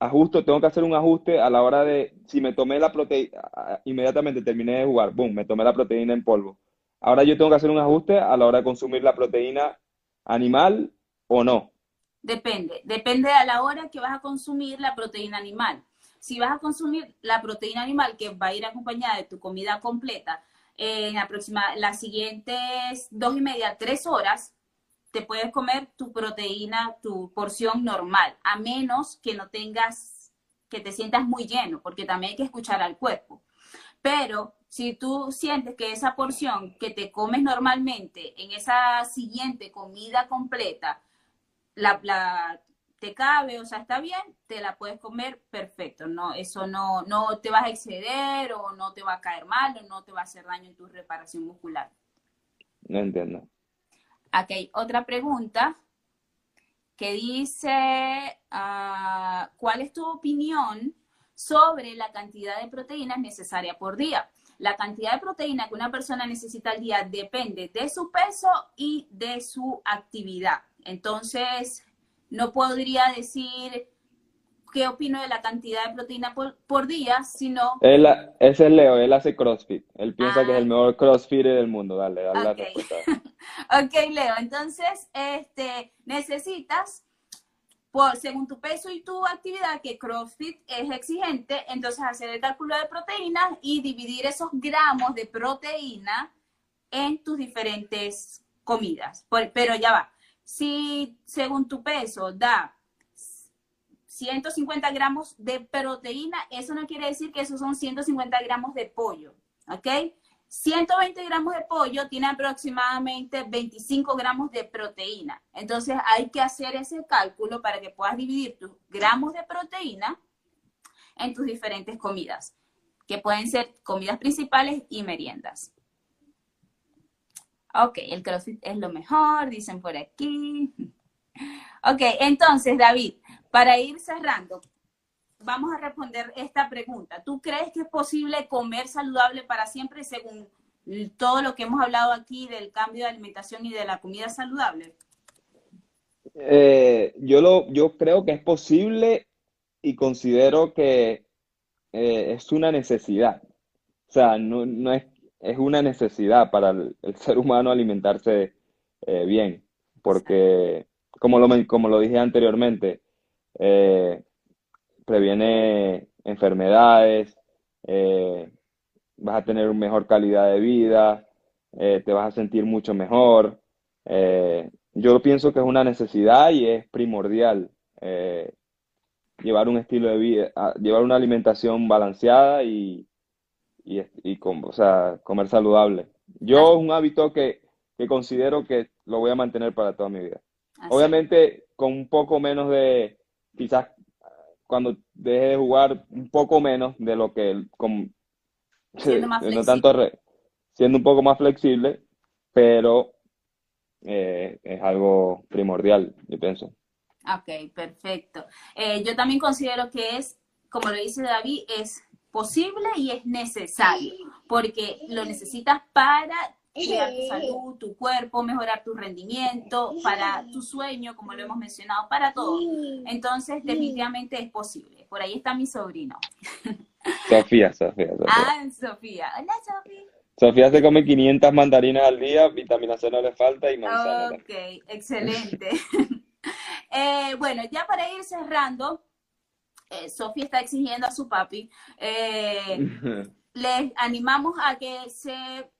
ajusto, tengo que hacer un ajuste a la hora de, si me tomé la proteína, inmediatamente terminé de jugar, boom, me tomé la proteína en polvo. Ahora yo tengo que hacer un ajuste a la hora de consumir la proteína animal o no. Depende, depende a la hora que vas a consumir la proteína animal. Si vas a consumir la proteína animal que va a ir acompañada de tu comida completa en aproxima- las siguientes dos y media, tres horas, te puedes comer tu proteína, tu porción normal, a menos que no tengas, que te sientas muy lleno, porque también hay que escuchar al cuerpo. Pero si tú sientes que esa porción que te comes normalmente en esa siguiente comida completa, la, la- te cabe, o sea, está bien, te la puedes comer perfecto, no, eso no, no te vas a exceder o no te va a caer mal o no te va a hacer daño en tu reparación muscular. No entiendo. Hay otra pregunta que dice, ah, ¿cuál es tu opinión sobre la cantidad de proteínas necesaria por día? La cantidad de proteína que una persona necesita al día depende de su peso y de su actividad. Entonces, no podría decir qué opino de la cantidad de proteína por, día, sino... Él, ese es Leo, él hace CrossFit. Él piensa que es el ah. mejor CrossFit del mundo. Dale, dale la respuesta. [laughs] ok, Leo, entonces, este, necesitas, por, según tu peso y tu actividad, que CrossFit es exigente, entonces hacer el cálculo de proteínas y dividir esos gramos de proteína en tus diferentes comidas. pero ya va. Si según tu peso da 150 gramos de proteína, eso no quiere decir que esos son 150 gramos de pollo, ¿ok? 120 gramos de pollo tiene aproximadamente 25 gramos de proteína. Entonces hay que hacer ese cálculo para que puedas dividir tus gramos de proteína en tus diferentes comidas, que pueden ser comidas principales y meriendas. Ok, el CrossFit es lo mejor, dicen por aquí. [laughs] Ok, entonces, David, para ir cerrando, vamos a responder esta pregunta. ¿Tú crees que es posible comer saludable para siempre según todo lo que hemos hablado aquí del cambio de alimentación y de la comida saludable? Eh, yo, lo, yo creo que es posible y considero que eh, es una necesidad. O sea, no, es, es una necesidad para el, ser humano alimentarse eh, bien, porque como lo, como lo dije anteriormente, eh, previene enfermedades, eh, vas a tener una mejor calidad de vida, te vas a sentir mucho mejor. yo pienso que es una necesidad y es primordial llevar un estilo de vida, llevar una alimentación balanceada y, y, o sea, comer saludable. Yo es un hábito que, que considero que lo voy a mantener para toda mi vida. Obviamente con un poco menos de, quizás cuando deje de jugar un poco menos de lo que con, siendo no tanto siendo un poco más flexible, pero eh, es algo primordial, yo pienso. Ok, perfecto. Eh, yo también considero que es, como lo dice David, es posible y es necesario, porque lo necesitas para cuidar tu salud, tu cuerpo, mejorar tu rendimiento, para tu sueño, como lo hemos mencionado, para todo. Entonces, definitivamente es posible. Por ahí está mi sobrino. Sofía, Sofía, Sofía. Ah, Sofía. Hola, Sofía. Sofía se come 500 mandarinas al día, vitamina C no le falta y manzana. Ok, excelente. [laughs] Eh, bueno, ya para ir cerrando, eh, Sofía está exigiendo a su papi. Eh, [laughs] les animamos a que se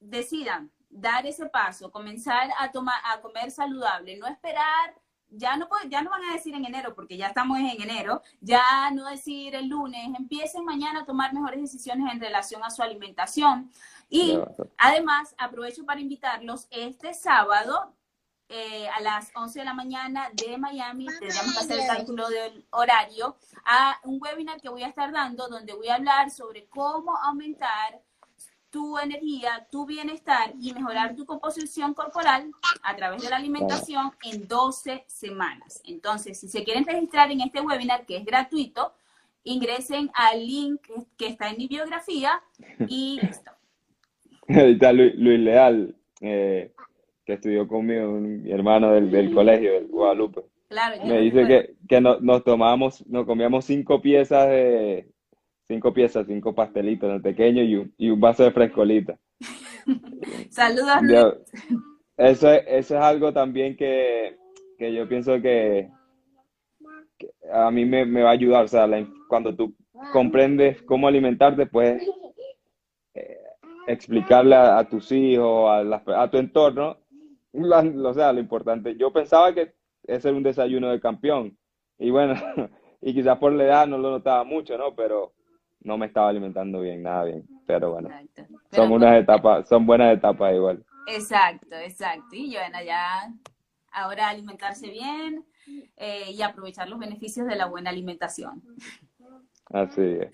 decidan dar ese paso, comenzar a tomar, a comer saludable, no esperar, ya no ya no van a decir en enero, porque ya estamos en enero, ya no decir el lunes, empiecen mañana a tomar mejores decisiones en relación a su alimentación. Y además, aprovecho para invitarlos este sábado eh, a las 11 de la mañana de Miami, tendríamos que hacer el cálculo del horario, a un webinar que voy a estar dando donde voy a hablar sobre cómo aumentar tu energía, tu bienestar y mejorar tu composición corporal a través de la alimentación en 12 semanas. Entonces, si se quieren registrar en este webinar, que es gratuito, ingresen al link que está en mi biografía y [laughs] listo. Ahí está Luis, Leal, eh, que estudió conmigo, mi hermano del, colegio, del Guadalupe. Claro, Me dice que, que nos tomamos, nos comíamos cinco piezas de, cinco piezas, cinco pastelitos en pequeño y un, y un vaso de frescolita. [laughs] Saludos, Eso, eso es algo también que, que yo pienso que, a mí me, me, va a ayudar. O sea, cuando tú comprendes cómo alimentarte, puedes eh, explicarle a, tus hijos, a, a tu entorno, o sea, lo importante. Yo pensaba que ese era un desayuno de campeón. Y bueno, [laughs] y quizás por la edad no lo notaba mucho, ¿no? Pero no me estaba alimentando bien, nada bien. Pero bueno, son unas etapas, son buenas etapas igual. Exacto, exacto. Y bueno, ya ahora alimentarse bien eh, y aprovechar los beneficios de la buena alimentación. Así es.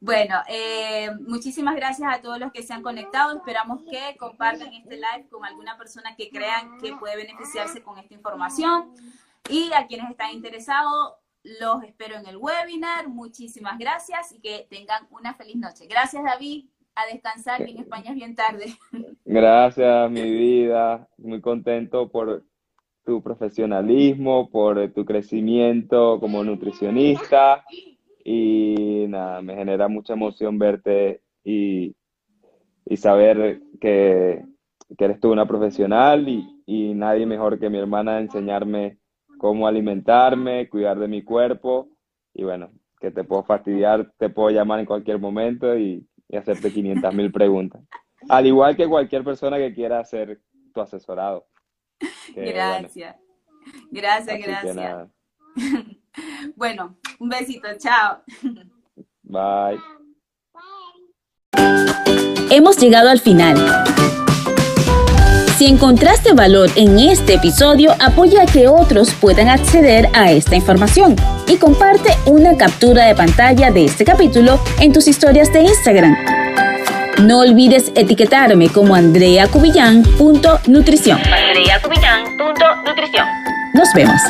Bueno, eh, muchísimas gracias a todos los que se han conectado. Esperamos que compartan este live con alguna persona que crean que puede beneficiarse con esta información. Y a quienes están interesados, los espero en el webinar. Muchísimas gracias y que tengan una feliz noche. Gracias, David. a descansar, que en España es bien tarde. Gracias, mi vida. Muy contento por tu profesionalismo, por tu crecimiento como nutricionista y nada, me genera mucha emoción verte y, y saber que, que, eres tú una profesional y, y nadie mejor que mi hermana enseñarme cómo alimentarme, cuidar de mi cuerpo y bueno, que te puedo fastidiar, te puedo llamar en cualquier momento y, y hacerte 500 mil preguntas. Al igual que cualquier persona que quiera hacer tu asesorado. gracias. Gracias, gracias. [laughs] bueno, un besito, chao. Bye. Hemos llegado al final. Si encontraste valor en este episodio, apoya a que otros puedan acceder a esta información y comparte una captura de pantalla de este capítulo en tus historias de Instagram. No olvides etiquetarme como andreacubillán.nutrición. andreacubillán.nutrición. Nos vemos.